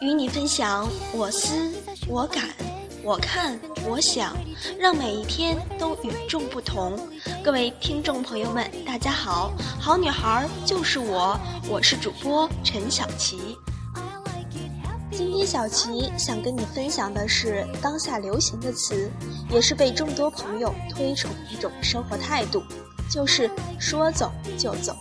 与你分享我思我感，我看我想，让每一天都与众不同。各位听众朋友们，大家好，好女孩就是我，我是主播陈小琪。今天小琪想跟你分享的是当下流行的词，也是被众多朋友推崇的一种生活态度，就是说走就走。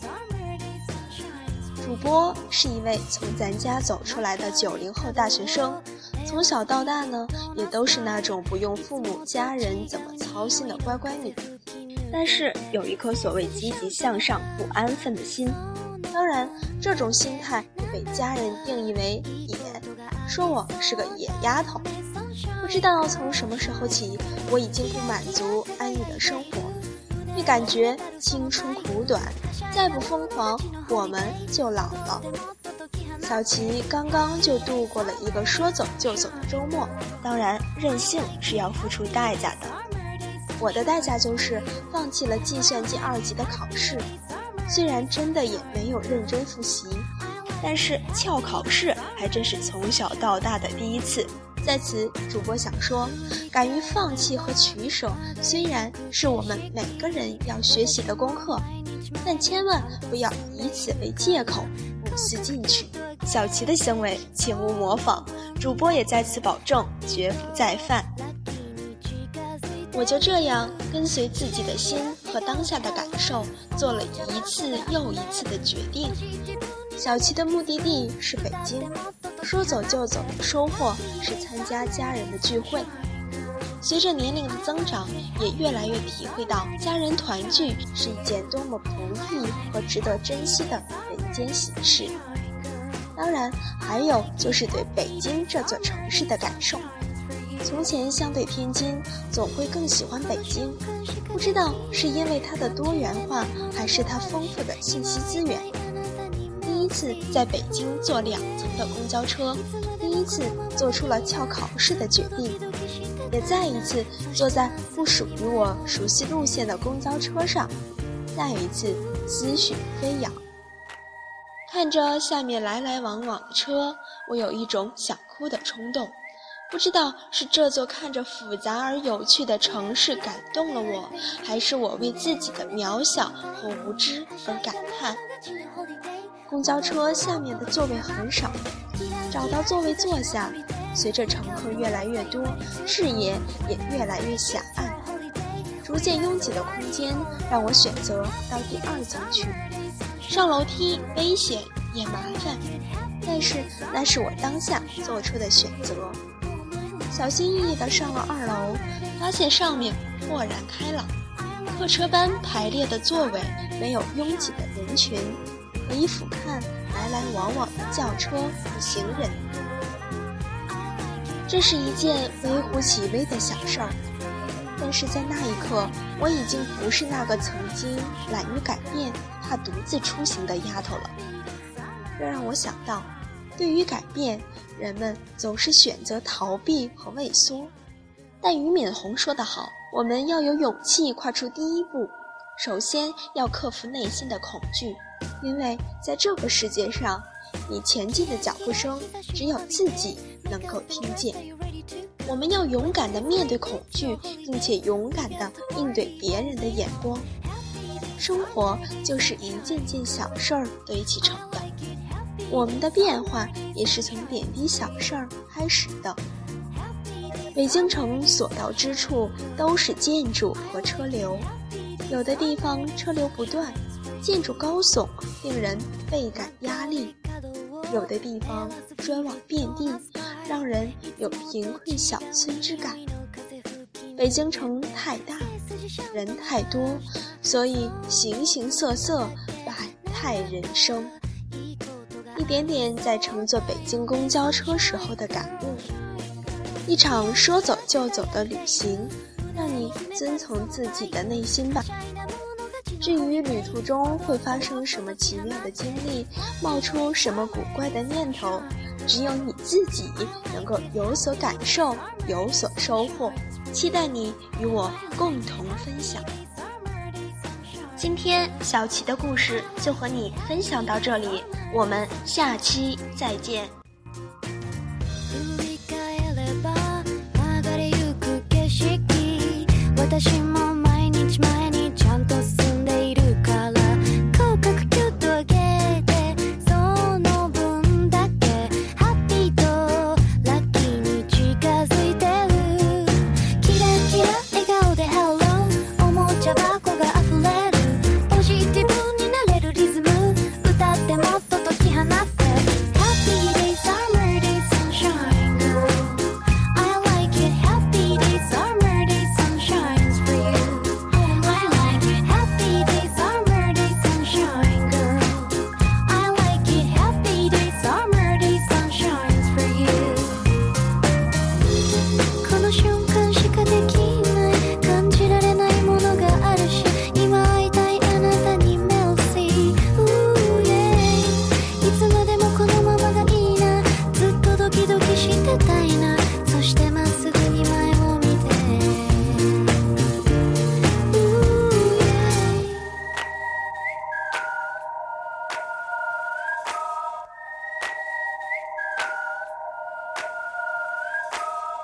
主播是一位从咱家走出来的九零后大学生，从小到大呢，也都是那种不用父母家人怎么操心的乖乖女，但是有一颗所谓积极向上、不安分的心。当然，这种心态被家人定义为野。说我是个野丫头，不知道从什么时候起，我已经不满足安逸的生活，会感觉青春苦短，再不疯狂我们就老了。小琪刚刚就度过了一个说走就走的周末，当然任性是要付出代价的，我的代价就是放弃了计算机二级的考试，虽然真的也没有认真复习。但是翘考试还真是从小到大的第一次，在此主播想说，敢于放弃和取舍，虽然是我们每个人要学习的功课，但千万不要以此为借口不思进取。小琪的行为，请勿模仿，主播也在此保证绝不再犯。我就这样跟随自己的心和当下的感受，做了一次又一次的决定。小琪的目的地是北京，说走就走的收获是参加家人的聚会。随着年龄的增长，也越来越体会到家人团聚是一件多么不易和值得珍惜的人间喜事。当然，还有就是对北京这座城市的感受。从前相对天津，总会更喜欢北京，不知道是因为它的多元化，还是它丰富的信息资源。第一次在北京坐两层的公交车，第一次做出了翘考试的决定，也再一次坐在不属于我熟悉路线的公交车上，再一次思绪飞扬。看着下面来来往往的车，我有一种想哭的冲动。不知道是这座看着复杂而有趣的城市感动了我，还是我为自己的渺小和无知而感叹。公交车下面的座位很少，找到座位坐下。随着乘客越来越多，视野也越来越狭隘，逐渐拥挤的空间让我选择到第二层去。上楼梯危险也麻烦，但是那是我当下做出的选择。小心翼翼地上了二楼，发现上面豁然开朗，客车般排列的座位，没有拥挤的人群。可以俯瞰来来往往的轿车和行人，这是一件微乎其微的小事儿，但是在那一刻，我已经不是那个曾经懒于改变、怕独自出行的丫头了。这让我想到，对于改变，人们总是选择逃避和畏缩，但俞敏洪说得好：“我们要有勇气跨出第一步，首先要克服内心的恐惧。”因为在这个世界上，你前进的脚步声只有自己能够听见。我们要勇敢地面对恐惧，并且勇敢地应对别人的眼光。生活就是一件件小事儿堆砌成的，我们的变化也是从点滴小事儿开始的。北京城所到之处都是建筑和车流，有的地方车流不断。建筑高耸，令人倍感压力；有的地方砖瓦遍地，让人有贫困小村之感。北京城太大，人太多，所以形形色色，百态人生。一点点在乘坐北京公交车时候的感悟，一场说走就走的旅行，让你遵从自己的内心吧。至于旅途中会发生什么奇妙的经历，冒出什么古怪的念头，只有你自己能够有所感受，有所收获。期待你与我共同分享。今天小琪的故事就和你分享到这里，我们下期再见。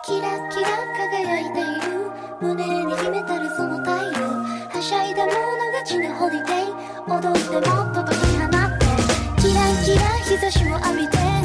キラキラ輝いている胸に秘めたるそのタイルはしゃいだ者勝ちのホリデー。踊ってもっと解き放って。キラキラ日差しを浴びて。